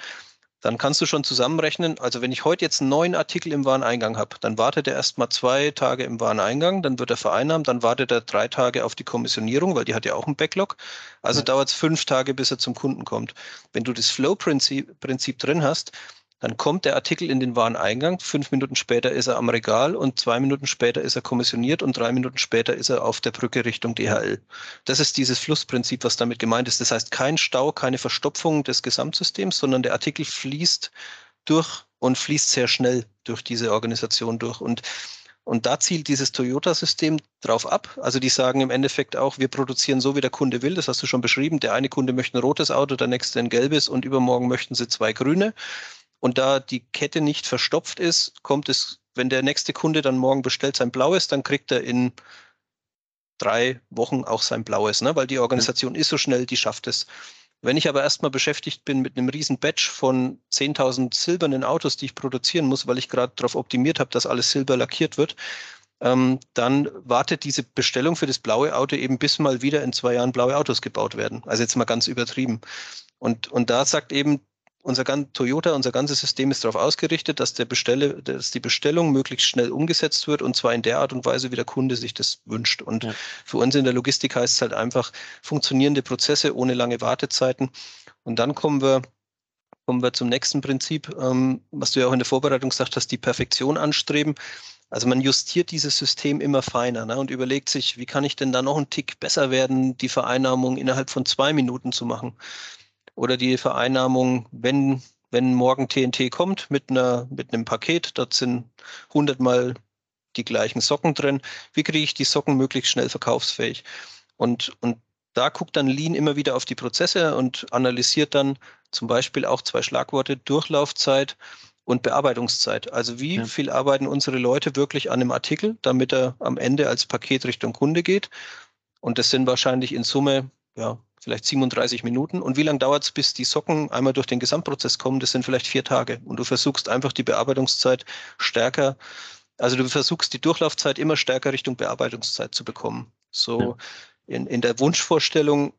dann kannst du schon zusammenrechnen, also wenn ich heute jetzt einen neuen Artikel im Wareneingang habe, dann wartet er erstmal zwei Tage im Wareneingang, dann wird er vereinnahmt, dann wartet er drei Tage auf die Kommissionierung, weil die hat ja auch einen Backlog. Also ja. dauert es fünf Tage, bis er zum Kunden kommt. Wenn du das Flow-Prinzip Prinzip drin hast, dann kommt der Artikel in den Wareneingang, fünf Minuten später ist er am Regal und zwei Minuten später ist er kommissioniert und drei Minuten später ist er auf der Brücke Richtung DHL. Das ist dieses Flussprinzip, was damit gemeint ist. Das heißt, kein Stau, keine Verstopfung des Gesamtsystems, sondern der Artikel fließt durch und fließt sehr schnell durch diese Organisation durch. Und und da zielt dieses Toyota-System drauf ab. Also die sagen im Endeffekt auch, wir produzieren so, wie der Kunde will. Das hast du schon beschrieben. Der eine Kunde möchte ein rotes Auto, der nächste ein gelbes und übermorgen möchten sie zwei grüne. Und da die Kette nicht verstopft ist, kommt es, wenn der nächste Kunde dann morgen bestellt sein blaues, dann kriegt er in drei Wochen auch sein blaues, ne? weil die Organisation ja. ist so schnell, die schafft es. Wenn ich aber erstmal beschäftigt bin mit einem riesen Batch von 10.000 silbernen Autos, die ich produzieren muss, weil ich gerade darauf optimiert habe, dass alles silber lackiert wird, ähm, dann wartet diese Bestellung für das blaue Auto eben bis mal wieder in zwei Jahren blaue Autos gebaut werden. Also jetzt mal ganz übertrieben. Und, und da sagt eben unser ganz Toyota, unser ganzes System ist darauf ausgerichtet, dass, der Bestelle, dass die Bestellung möglichst schnell umgesetzt wird und zwar in der Art und Weise, wie der Kunde sich das wünscht. Und ja. für uns in der Logistik heißt es halt einfach funktionierende Prozesse ohne lange Wartezeiten. Und dann kommen wir kommen wir zum nächsten Prinzip, ähm, was du ja auch in der Vorbereitung gesagt hast, die Perfektion anstreben. Also man justiert dieses System immer feiner ne, und überlegt sich, wie kann ich denn da noch einen Tick besser werden, die Vereinnahmung innerhalb von zwei Minuten zu machen oder die Vereinnahmung, wenn, wenn morgen TNT kommt mit, einer, mit einem Paket, dort sind hundertmal die gleichen Socken drin, wie kriege ich die Socken möglichst schnell verkaufsfähig? Und, und da guckt dann Lean immer wieder auf die Prozesse und analysiert dann zum Beispiel auch zwei Schlagworte, Durchlaufzeit und Bearbeitungszeit. Also wie ja. viel arbeiten unsere Leute wirklich an einem Artikel, damit er am Ende als Paket Richtung Kunde geht. Und das sind wahrscheinlich in Summe ja, vielleicht 37 Minuten. Und wie lange dauert es, bis die Socken einmal durch den Gesamtprozess kommen? Das sind vielleicht vier Tage. Und du versuchst einfach die Bearbeitungszeit stärker, also du versuchst die Durchlaufzeit immer stärker Richtung Bearbeitungszeit zu bekommen. So ja. in, in der Wunschvorstellung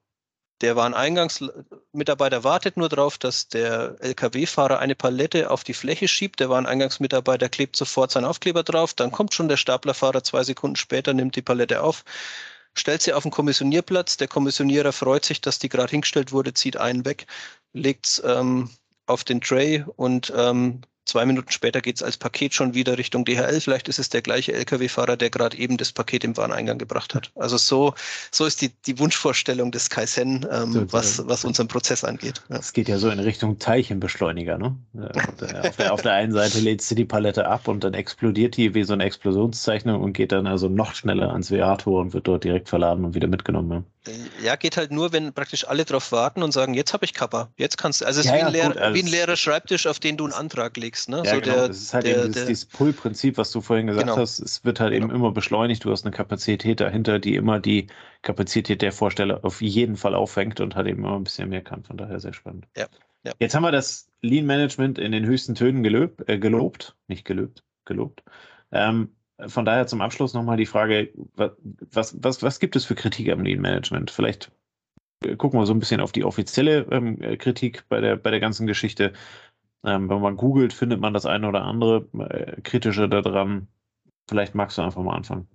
der Wareneingangsmitarbeiter wartet nur darauf, dass der Lkw-Fahrer eine Palette auf die Fläche schiebt. Der Wareneingangsmitarbeiter klebt sofort seinen Aufkleber drauf. Dann kommt schon der Staplerfahrer zwei Sekunden später, nimmt die Palette auf, stellt sie auf den Kommissionierplatz. Der Kommissionierer freut sich, dass die gerade hingestellt wurde, zieht einen weg, legt es ähm, auf den Tray und ähm, Zwei Minuten später geht es als Paket schon wieder Richtung DHL. Vielleicht ist es der gleiche Lkw-Fahrer, der gerade eben das Paket im Wareneingang gebracht hat. Also so, so ist die, die Wunschvorstellung des Kaizen, ähm, was, was unseren Prozess angeht. Es ja. geht ja so in Richtung Teilchenbeschleuniger. Ne? Äh, auf, der, auf der einen Seite lädst du die Palette ab und dann explodiert die wie so eine Explosionszeichnung und geht dann also noch schneller ans WA-Tor und wird dort direkt verladen und wieder mitgenommen. Ja, geht halt nur, wenn praktisch alle drauf warten und sagen, jetzt habe ich Kappa, jetzt kannst du. Also es ist ja, wie, ein ja, gut, also wie, ein leerer Schreibtisch, auf den du einen Antrag legst. Ne? Ja, so genau. Der, das ist halt der, eben dieses, dieses Pull-Prinzip, was du vorhin gesagt genau. hast. Es wird halt eben genau. immer beschleunigt. Du hast eine Kapazität dahinter, die immer die Kapazität der Vorsteller auf jeden Fall auffängt und halt eben immer ein bisschen mehr kann. Von daher sehr spannend. Ja. ja. Jetzt haben wir das Lean Management in den höchsten Tönen gelöb, äh, gelobt, nicht gelöbt, gelobt. Ähm, von daher zum Abschluss nochmal die Frage, was, was, was gibt es für Kritik am Lean Management? Vielleicht äh, gucken wir so ein bisschen auf die offizielle ähm, Kritik bei der, bei der ganzen Geschichte. Ähm, wenn man googelt, findet man das eine oder andere äh, kritische daran. Vielleicht magst du einfach mal anfangen.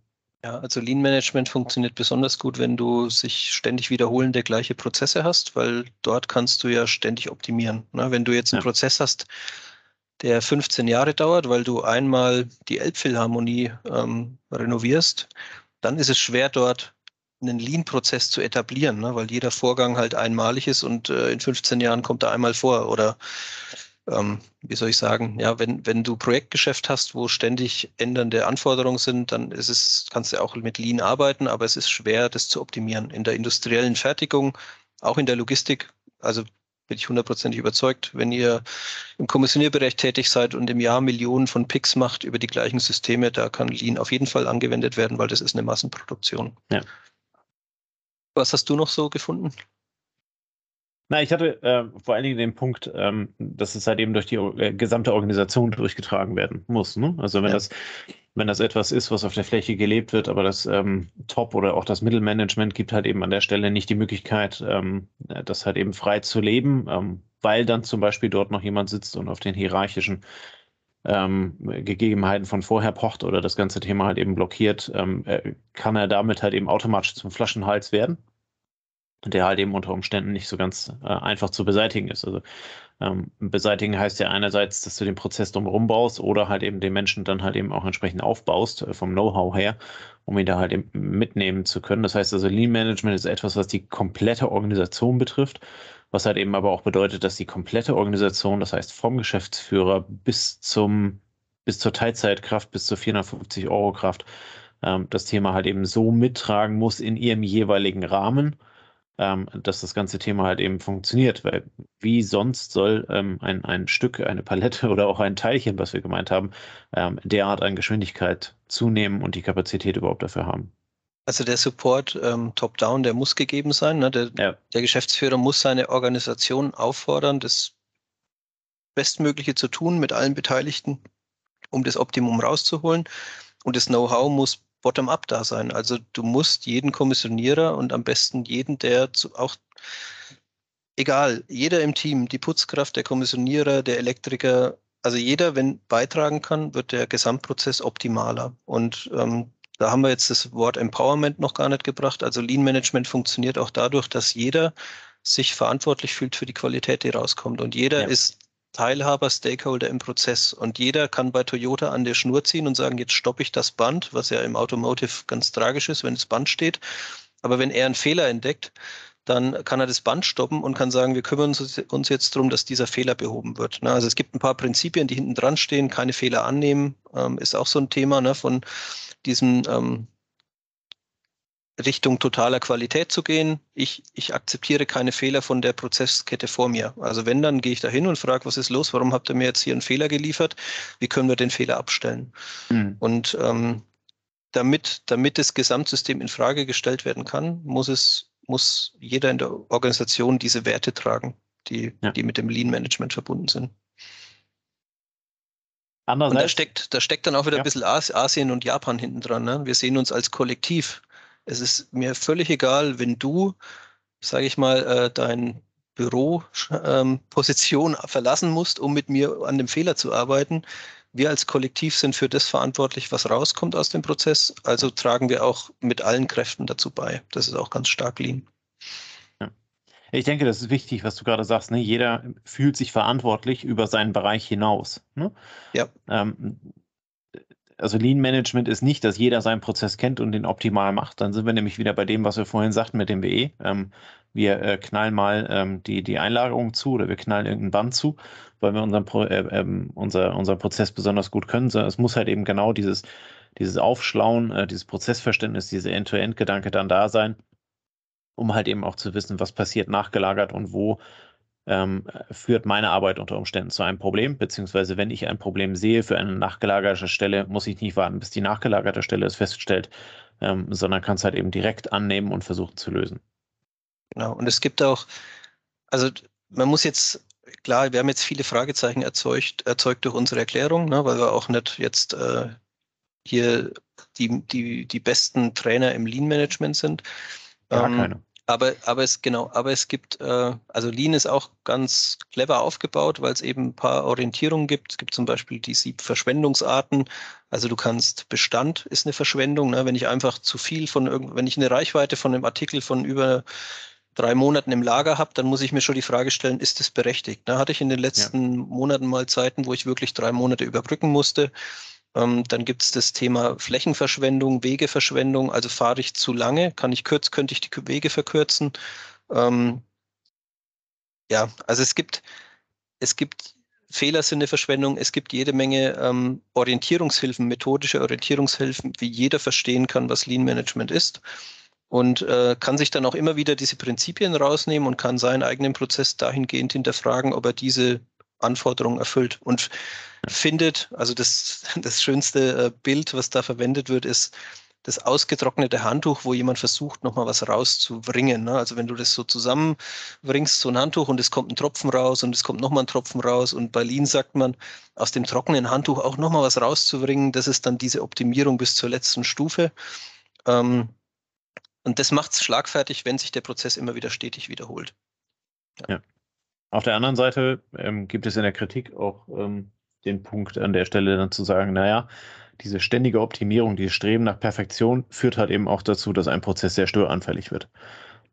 Ja, also Lean Management funktioniert besonders gut, wenn du sich ständig wiederholende gleiche Prozesse hast, weil dort kannst du ja ständig optimieren. Ne? Wenn du jetzt einen ja. Prozess hast, der 15 Jahre dauert, weil du einmal die Elbphilharmonie ähm, renovierst, dann ist es schwer, dort einen Lean-Prozess zu etablieren, ne? weil jeder Vorgang halt einmalig ist und äh, in 15 Jahren kommt er einmal vor. Oder ähm, wie soll ich sagen, ja, wenn, wenn du Projektgeschäft hast, wo ständig ändernde Anforderungen sind, dann ist es, kannst du auch mit Lean arbeiten, aber es ist schwer, das zu optimieren. In der industriellen Fertigung, auch in der Logistik, also bin ich hundertprozentig überzeugt. Wenn ihr im Kommissionierbereich tätig seid und im Jahr Millionen von Picks macht über die gleichen Systeme, da kann Lean auf jeden Fall angewendet werden, weil das ist eine Massenproduktion. Ja. Was hast du noch so gefunden? Na, ich hatte äh, vor allen Dingen den Punkt, ähm, dass es halt eben durch die äh, gesamte Organisation durchgetragen werden muss. Ne? Also wenn ja. das wenn das etwas ist, was auf der Fläche gelebt wird, aber das ähm, Top- oder auch das Mittelmanagement gibt halt eben an der Stelle nicht die Möglichkeit, ähm, das halt eben frei zu leben, ähm, weil dann zum Beispiel dort noch jemand sitzt und auf den hierarchischen ähm, Gegebenheiten von vorher pocht oder das ganze Thema halt eben blockiert, ähm, äh, kann er damit halt eben automatisch zum Flaschenhals werden der halt eben unter Umständen nicht so ganz äh, einfach zu beseitigen ist. Also ähm, beseitigen heißt ja einerseits, dass du den Prozess drumherum baust oder halt eben den Menschen dann halt eben auch entsprechend aufbaust äh, vom Know-how her, um ihn da halt eben mitnehmen zu können. Das heißt also, Lean Management ist etwas, was die komplette Organisation betrifft, was halt eben aber auch bedeutet, dass die komplette Organisation, das heißt vom Geschäftsführer bis zum bis zur Teilzeitkraft, bis zur 450 Euro Kraft, ähm, das Thema halt eben so mittragen muss in ihrem jeweiligen Rahmen ähm, dass das ganze Thema halt eben funktioniert. Weil wie sonst soll ähm, ein, ein Stück, eine Palette oder auch ein Teilchen, was wir gemeint haben, ähm, derart an Geschwindigkeit zunehmen und die Kapazität überhaupt dafür haben? Also der Support ähm, top-down, der muss gegeben sein. Ne? Der, ja. der Geschäftsführer muss seine Organisation auffordern, das Bestmögliche zu tun mit allen Beteiligten, um das Optimum rauszuholen. Und das Know-how muss bottom-up da sein. Also du musst jeden Kommissionierer und am besten jeden, der zu, auch egal, jeder im Team, die Putzkraft, der Kommissionierer, der Elektriker, also jeder, wenn beitragen kann, wird der Gesamtprozess optimaler. Und ähm, da haben wir jetzt das Wort Empowerment noch gar nicht gebracht. Also Lean Management funktioniert auch dadurch, dass jeder sich verantwortlich fühlt für die Qualität, die rauskommt. Und jeder ja. ist Teilhaber, Stakeholder im Prozess. Und jeder kann bei Toyota an der Schnur ziehen und sagen, jetzt stoppe ich das Band, was ja im Automotive ganz tragisch ist, wenn das Band steht. Aber wenn er einen Fehler entdeckt, dann kann er das Band stoppen und kann sagen, wir kümmern uns jetzt darum, dass dieser Fehler behoben wird. Also es gibt ein paar Prinzipien, die hinten dran stehen, keine Fehler annehmen, ähm, ist auch so ein Thema ne, von diesem ähm, Richtung totaler Qualität zu gehen. Ich, ich akzeptiere keine Fehler von der Prozesskette vor mir. Also wenn, dann gehe ich da hin und frage, was ist los? Warum habt ihr mir jetzt hier einen Fehler geliefert? Wie können wir den Fehler abstellen? Mhm. Und ähm, damit, damit das Gesamtsystem in Frage gestellt werden kann, muss es, muss jeder in der Organisation diese Werte tragen, die, ja. die mit dem Lean Management verbunden sind. Und da steckt, da steckt dann auch wieder ja. ein bisschen Asien und Japan hinten dran. Ne? Wir sehen uns als Kollektiv. Es ist mir völlig egal, wenn du, sage ich mal, äh, dein Büroposition ähm, verlassen musst, um mit mir an dem Fehler zu arbeiten. Wir als Kollektiv sind für das verantwortlich, was rauskommt aus dem Prozess. Also tragen wir auch mit allen Kräften dazu bei. Das ist auch ganz stark lean. Ich denke, das ist wichtig, was du gerade sagst. Ne? Jeder fühlt sich verantwortlich über seinen Bereich hinaus. Ne? Ja. Ähm, also Lean Management ist nicht, dass jeder seinen Prozess kennt und den optimal macht. Dann sind wir nämlich wieder bei dem, was wir vorhin sagten mit dem WE. Ähm, wir äh, knallen mal ähm, die, die Einlagerung zu oder wir knallen irgendein Band zu, weil wir unseren, Pro, äh, äh, unser, unseren Prozess besonders gut können. Sondern es muss halt eben genau dieses, dieses Aufschlauen, äh, dieses Prozessverständnis, dieser End-to-End-Gedanke dann da sein um halt eben auch zu wissen, was passiert nachgelagert und wo ähm, führt meine Arbeit unter Umständen zu einem Problem, beziehungsweise wenn ich ein Problem sehe für eine nachgelagerte Stelle, muss ich nicht warten, bis die nachgelagerte Stelle es feststellt, ähm, sondern kann es halt eben direkt annehmen und versuchen zu lösen. Genau, und es gibt auch, also man muss jetzt, klar, wir haben jetzt viele Fragezeichen erzeugt, erzeugt durch unsere Erklärung, ne, weil wir auch nicht jetzt äh, hier die, die, die besten Trainer im Lean-Management sind. Ja, ähm, keine. Aber, aber es genau, aber es gibt, äh, also Lean ist auch ganz clever aufgebaut, weil es eben ein paar Orientierungen gibt. Es gibt zum Beispiel die sieben Verschwendungsarten. Also du kannst Bestand ist eine Verschwendung, ne? wenn ich einfach zu viel von irgend, wenn ich eine Reichweite von einem Artikel von über drei Monaten im Lager habe, dann muss ich mir schon die Frage stellen, ist das berechtigt? Da hatte ich in den letzten ja. Monaten mal Zeiten, wo ich wirklich drei Monate überbrücken musste. Ähm, dann gibt es das Thema Flächenverschwendung, Wegeverschwendung. Also fahre ich zu lange, kann ich kürz, könnte ich die Wege verkürzen. Ähm, ja, also es gibt, es gibt Fehler sind eine Verschwendung. Es gibt jede Menge ähm, Orientierungshilfen, methodische Orientierungshilfen, wie jeder verstehen kann, was Lean Management ist. Und äh, kann sich dann auch immer wieder diese Prinzipien rausnehmen und kann seinen eigenen Prozess dahingehend hinterfragen, ob er diese Anforderungen erfüllt. Und findet. Also das, das schönste äh, Bild, was da verwendet wird, ist das ausgetrocknete Handtuch, wo jemand versucht, nochmal was rauszubringen. Ne? Also wenn du das so zusammenbringst, so ein Handtuch und es kommt ein Tropfen raus und es kommt nochmal ein Tropfen raus und bei Lean sagt man, aus dem trockenen Handtuch auch nochmal was rauszubringen, das ist dann diese Optimierung bis zur letzten Stufe. Ähm, und das macht es schlagfertig, wenn sich der Prozess immer wieder stetig wiederholt. Ja. ja. Auf der anderen Seite ähm, gibt es in der Kritik auch ähm, den Punkt an der Stelle dann zu sagen, naja, diese ständige Optimierung, dieses Streben nach Perfektion führt halt eben auch dazu, dass ein Prozess sehr störanfällig wird.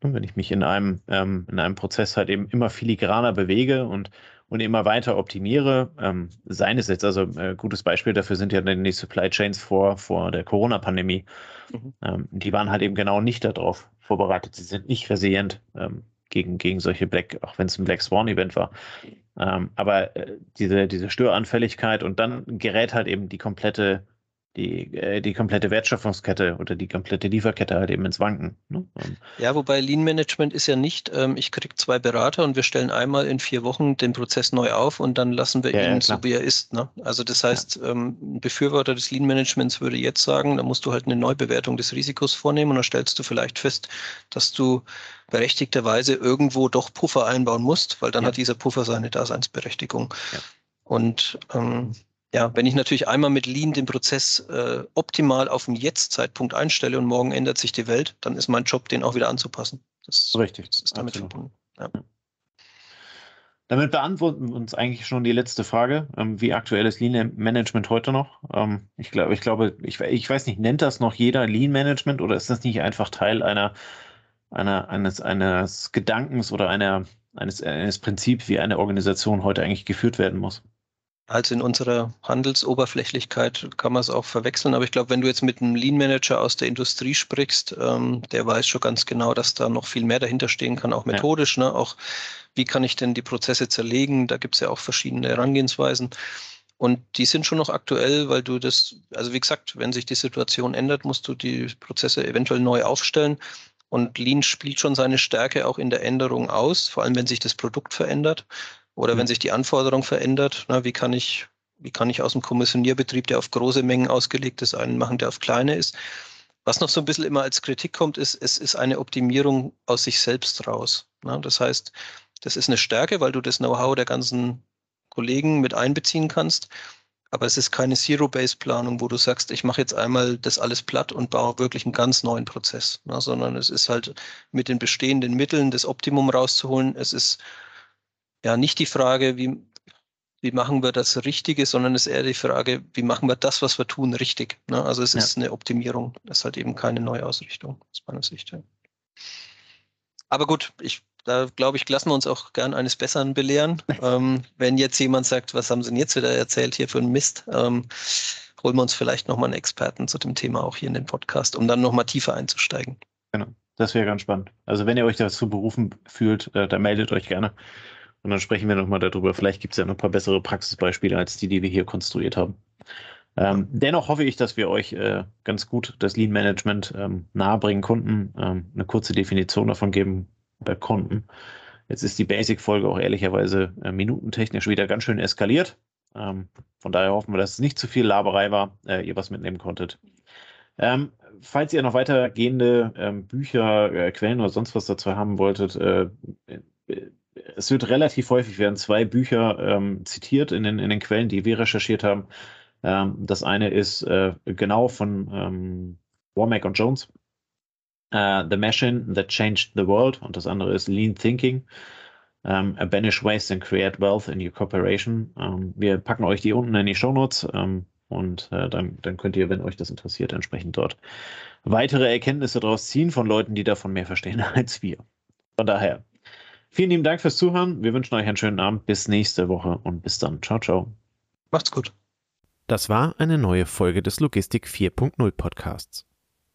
Und wenn ich mich in einem, ähm, in einem Prozess halt eben immer filigraner bewege und, und immer weiter optimiere, ähm, seien es jetzt, also äh, gutes Beispiel dafür sind ja dann die Supply Chains vor, vor der Corona-Pandemie. Mhm. Ähm, die waren halt eben genau nicht darauf vorbereitet. Sie sind nicht resilient ähm, gegen, gegen solche Black, auch wenn es ein Black Swan-Event war. Ähm, aber äh, diese, diese Störanfälligkeit und dann gerät halt eben die komplette, die, äh, die komplette Wertschöpfungskette oder die komplette Lieferkette halt eben ins Wanken. Ne? Ja, wobei Lean Management ist ja nicht, ähm, ich kriege zwei Berater und wir stellen einmal in vier Wochen den Prozess neu auf und dann lassen wir ja, ihn ja, so, wie er ist. Ne? Also das heißt, ja. ähm, ein Befürworter des Lean Managements würde jetzt sagen, da musst du halt eine Neubewertung des Risikos vornehmen und dann stellst du vielleicht fest, dass du berechtigterweise irgendwo doch Puffer einbauen musst, weil dann ja. hat dieser Puffer seine Daseinsberechtigung. Ja. Und ähm, ja, wenn ich natürlich einmal mit Lean den Prozess äh, optimal auf den Jetzt-Zeitpunkt einstelle und morgen ändert sich die Welt, dann ist mein Job, den auch wieder anzupassen. Das, Richtig. Das ist damit verbunden. Ja. Damit beantworten wir uns eigentlich schon die letzte Frage. Ähm, wie aktuell ist Lean Management heute noch? Ähm, ich glaube, ich glaube, ich, ich weiß nicht, nennt das noch jeder Lean Management oder ist das nicht einfach Teil einer einer, eines, eines Gedankens oder einer, eines, eines Prinzips, wie eine Organisation heute eigentlich geführt werden muss. Also in unserer Handelsoberflächlichkeit kann man es auch verwechseln, aber ich glaube, wenn du jetzt mit einem Lean Manager aus der Industrie sprichst, ähm, der weiß schon ganz genau, dass da noch viel mehr dahinter stehen kann, auch methodisch, ja. ne? auch wie kann ich denn die Prozesse zerlegen, da gibt es ja auch verschiedene Herangehensweisen. Und die sind schon noch aktuell, weil du das, also wie gesagt, wenn sich die Situation ändert, musst du die Prozesse eventuell neu aufstellen. Und Lean spielt schon seine Stärke auch in der Änderung aus, vor allem wenn sich das Produkt verändert oder mhm. wenn sich die Anforderung verändert. Na, wie kann ich, wie kann ich aus dem Kommissionierbetrieb, der auf große Mengen ausgelegt ist, einen machen, der auf kleine ist? Was noch so ein bisschen immer als Kritik kommt, ist, es ist eine Optimierung aus sich selbst raus. Na, das heißt, das ist eine Stärke, weil du das Know-how der ganzen Kollegen mit einbeziehen kannst. Aber es ist keine Zero-Base-Planung, wo du sagst, ich mache jetzt einmal das alles platt und baue wirklich einen ganz neuen Prozess, ne, sondern es ist halt mit den bestehenden Mitteln das Optimum rauszuholen. Es ist ja nicht die Frage, wie, wie machen wir das Richtige, sondern es ist eher die Frage, wie machen wir das, was wir tun, richtig. Ne? Also es ja. ist eine Optimierung, es ist halt eben keine Neuausrichtung aus meiner Sicht. Ja. Aber gut, ich da glaube ich, lassen wir uns auch gern eines Besseren belehren. ähm, wenn jetzt jemand sagt, was haben Sie denn jetzt wieder erzählt hier für einen Mist, ähm, holen wir uns vielleicht nochmal einen Experten zu dem Thema auch hier in den Podcast, um dann nochmal tiefer einzusteigen. Genau, das wäre ganz spannend. Also wenn ihr euch dazu berufen fühlt, äh, dann meldet euch gerne. Und dann sprechen wir nochmal darüber. Vielleicht gibt es ja noch ein paar bessere Praxisbeispiele als die, die wir hier konstruiert haben. Ähm, dennoch hoffe ich, dass wir euch äh, ganz gut das Lean Management ähm, nahebringen konnten, ähm, eine kurze Definition davon geben äh, konnten. Jetzt ist die Basic-Folge auch ehrlicherweise äh, minutentechnisch wieder ganz schön eskaliert. Ähm, von daher hoffen wir, dass es nicht zu viel Laberei war, äh, ihr was mitnehmen konntet. Ähm, falls ihr noch weitergehende ähm, Bücher, äh, Quellen oder sonst was dazu haben wolltet, äh, äh, es wird relativ häufig werden zwei Bücher ähm, zitiert in den, in den Quellen, die wir recherchiert haben. Ähm, das eine ist äh, genau von ähm, Warmack und Jones Uh, the Machine That Changed the World und das andere ist Lean Thinking. Um, ähm, Banish Waste and Create Wealth in Your Corporation. Um, ähm, wir packen euch die unten in die Show Notes um, ähm, und uh, dann, dann könnt ihr, wenn euch das interessiert, entsprechend dort weitere Erkenntnisse daraus ziehen von Leuten, die davon mehr verstehen als wir. Von daher, vielen lieben Dank fürs Zuhören. Wir wünschen euch einen schönen Abend. Bis nächste Woche und bis dann. Ciao, ciao. Macht's gut. Das war eine neue Folge des Logistik 4.0 Podcasts.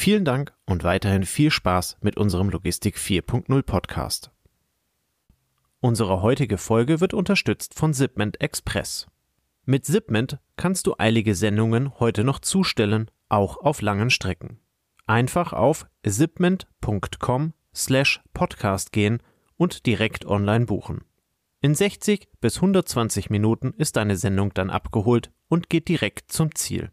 Vielen Dank und weiterhin viel Spaß mit unserem Logistik 4.0 Podcast. Unsere heutige Folge wird unterstützt von Zipment Express. Mit Zipment kannst du eilige Sendungen heute noch zustellen, auch auf langen Strecken. Einfach auf zipment.com slash podcast gehen und direkt online buchen. In 60 bis 120 Minuten ist deine Sendung dann abgeholt und geht direkt zum Ziel.